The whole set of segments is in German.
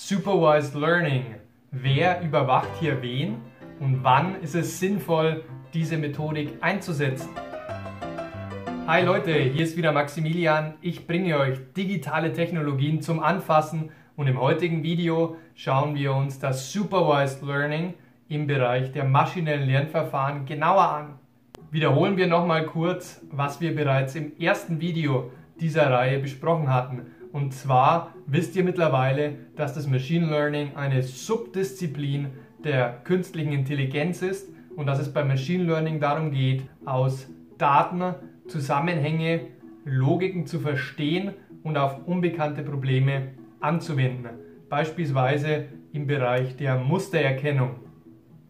Supervised Learning. Wer überwacht hier wen und wann ist es sinnvoll, diese Methodik einzusetzen? Hi Leute, hier ist wieder Maximilian. Ich bringe euch digitale Technologien zum Anfassen und im heutigen Video schauen wir uns das Supervised Learning im Bereich der maschinellen Lernverfahren genauer an. Wiederholen wir nochmal kurz, was wir bereits im ersten Video dieser Reihe besprochen hatten. Und zwar wisst ihr mittlerweile, dass das Machine Learning eine Subdisziplin der künstlichen Intelligenz ist und dass es beim Machine Learning darum geht, aus Daten Zusammenhänge, Logiken zu verstehen und auf unbekannte Probleme anzuwenden. Beispielsweise im Bereich der Mustererkennung.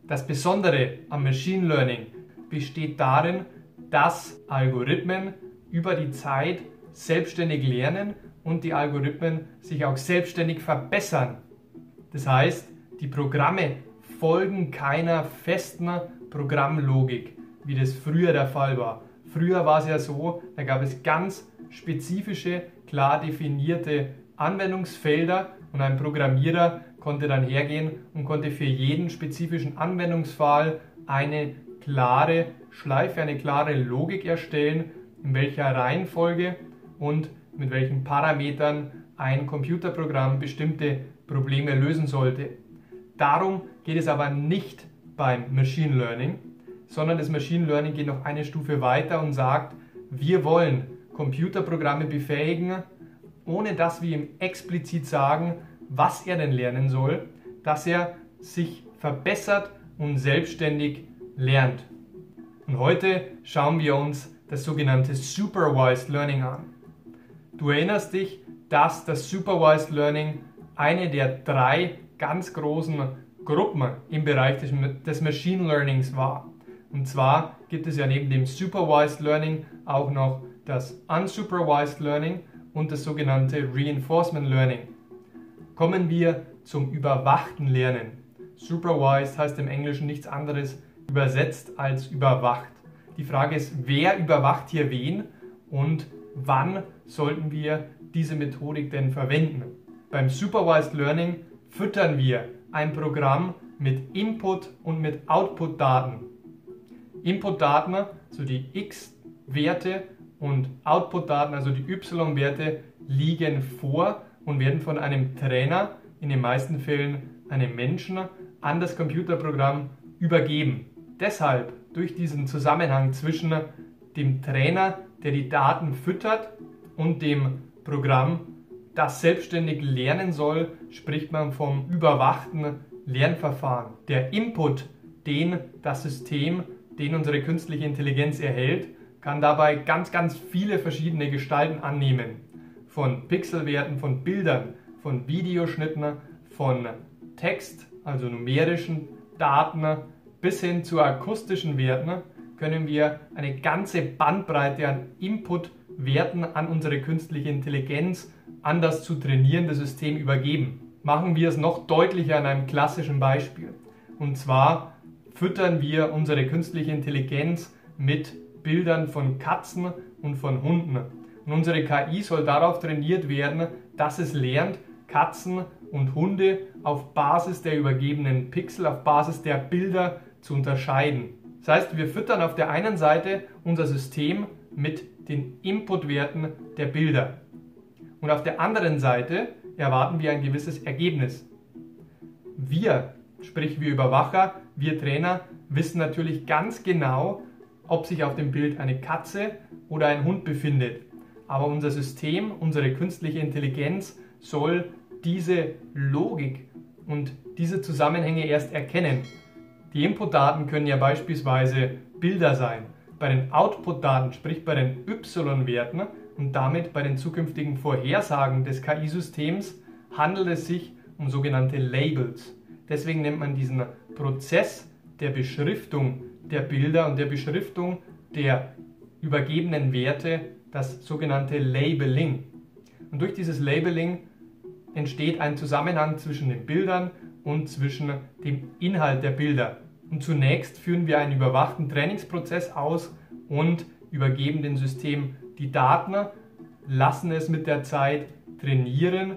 Das Besondere am Machine Learning besteht darin, dass Algorithmen über die Zeit selbstständig lernen und die Algorithmen sich auch selbstständig verbessern. Das heißt, die Programme folgen keiner festen Programmlogik, wie das früher der Fall war. Früher war es ja so, da gab es ganz spezifische, klar definierte Anwendungsfelder und ein Programmierer konnte dann hergehen und konnte für jeden spezifischen Anwendungsfall eine klare Schleife, eine klare Logik erstellen, in welcher Reihenfolge und mit welchen Parametern ein Computerprogramm bestimmte Probleme lösen sollte. Darum geht es aber nicht beim Machine Learning, sondern das Machine Learning geht noch eine Stufe weiter und sagt, wir wollen Computerprogramme befähigen, ohne dass wir ihm explizit sagen, was er denn lernen soll, dass er sich verbessert und selbstständig lernt. Und heute schauen wir uns das sogenannte Supervised Learning an. Du erinnerst dich, dass das Supervised Learning eine der drei ganz großen Gruppen im Bereich des, des Machine Learnings war. Und zwar gibt es ja neben dem Supervised Learning auch noch das Unsupervised Learning und das sogenannte Reinforcement Learning. Kommen wir zum überwachten Lernen. Supervised heißt im Englischen nichts anderes übersetzt als überwacht. Die Frage ist, wer überwacht hier wen und wann sollten wir diese Methodik denn verwenden. Beim Supervised Learning füttern wir ein Programm mit Input und mit Output-Daten. Input-Daten, also die x-Werte und Output-Daten, also die y-Werte, liegen vor und werden von einem Trainer, in den meisten Fällen einem Menschen, an das Computerprogramm übergeben. Deshalb durch diesen Zusammenhang zwischen dem Trainer, der die Daten füttert, und dem Programm, das selbstständig lernen soll, spricht man vom überwachten Lernverfahren. Der Input, den das System, den unsere künstliche Intelligenz erhält, kann dabei ganz, ganz viele verschiedene Gestalten annehmen. Von Pixelwerten, von Bildern, von Videoschnitten, von Text, also numerischen Daten, bis hin zu akustischen Werten können wir eine ganze Bandbreite an Input-Werten an unsere künstliche Intelligenz, an das zu trainierende System übergeben. Machen wir es noch deutlicher an einem klassischen Beispiel. Und zwar füttern wir unsere künstliche Intelligenz mit Bildern von Katzen und von Hunden. Und unsere KI soll darauf trainiert werden, dass es lernt, Katzen und Hunde auf Basis der übergebenen Pixel, auf Basis der Bilder zu unterscheiden. Das heißt, wir füttern auf der einen Seite unser System mit den Inputwerten der Bilder. Und auf der anderen Seite erwarten wir ein gewisses Ergebnis. Wir, sprich wir Überwacher, wir Trainer, wissen natürlich ganz genau, ob sich auf dem Bild eine Katze oder ein Hund befindet. Aber unser System, unsere künstliche Intelligenz soll diese Logik und diese Zusammenhänge erst erkennen. Die Inputdaten können ja beispielsweise Bilder sein. Bei den Outputdaten, sprich bei den y-Werten und damit bei den zukünftigen Vorhersagen des KI-Systems, handelt es sich um sogenannte Labels. Deswegen nennt man diesen Prozess der Beschriftung der Bilder und der Beschriftung der übergebenen Werte das sogenannte Labeling. Und durch dieses Labeling entsteht ein Zusammenhang zwischen den Bildern und zwischen dem Inhalt der Bilder. Und zunächst führen wir einen überwachten Trainingsprozess aus und übergeben dem System die Daten, lassen es mit der Zeit trainieren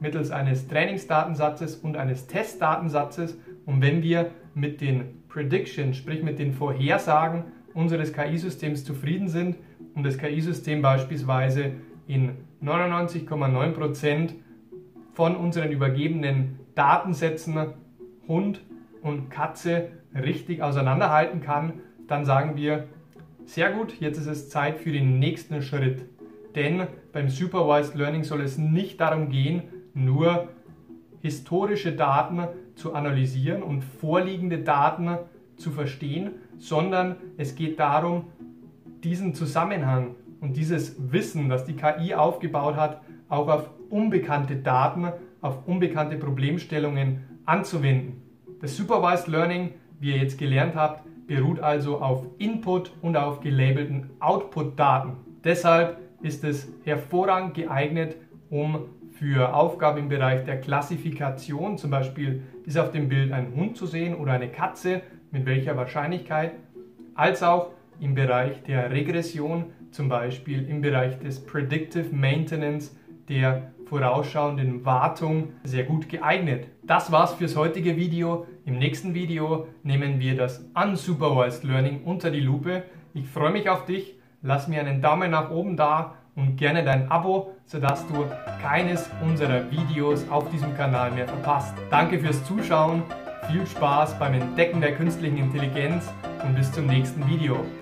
mittels eines Trainingsdatensatzes und eines Testdatensatzes. Und wenn wir mit den Predictions, sprich mit den Vorhersagen unseres KI-Systems zufrieden sind und das KI-System beispielsweise in 99,9% von unseren übergebenen Datensätzen Hund und Katze richtig auseinanderhalten kann, dann sagen wir, sehr gut, jetzt ist es Zeit für den nächsten Schritt. Denn beim Supervised Learning soll es nicht darum gehen, nur historische Daten zu analysieren und vorliegende Daten zu verstehen, sondern es geht darum, diesen Zusammenhang und dieses Wissen, das die KI aufgebaut hat, auch auf unbekannte Daten, auf unbekannte Problemstellungen anzuwenden. Das Supervised Learning, wie ihr jetzt gelernt habt, beruht also auf Input und auf gelabelten Output-Daten. Deshalb ist es hervorragend geeignet, um für Aufgaben im Bereich der Klassifikation, zum Beispiel ist auf dem Bild ein Hund zu sehen oder eine Katze, mit welcher Wahrscheinlichkeit, als auch im Bereich der Regression, zum Beispiel im Bereich des Predictive Maintenance, der vorausschauenden Wartung sehr gut geeignet. Das war's fürs heutige Video. Im nächsten Video nehmen wir das Unsupervised Learning unter die Lupe. Ich freue mich auf dich. Lass mir einen Daumen nach oben da und gerne dein Abo, sodass du keines unserer Videos auf diesem Kanal mehr verpasst. Danke fürs Zuschauen, viel Spaß beim Entdecken der künstlichen Intelligenz und bis zum nächsten Video.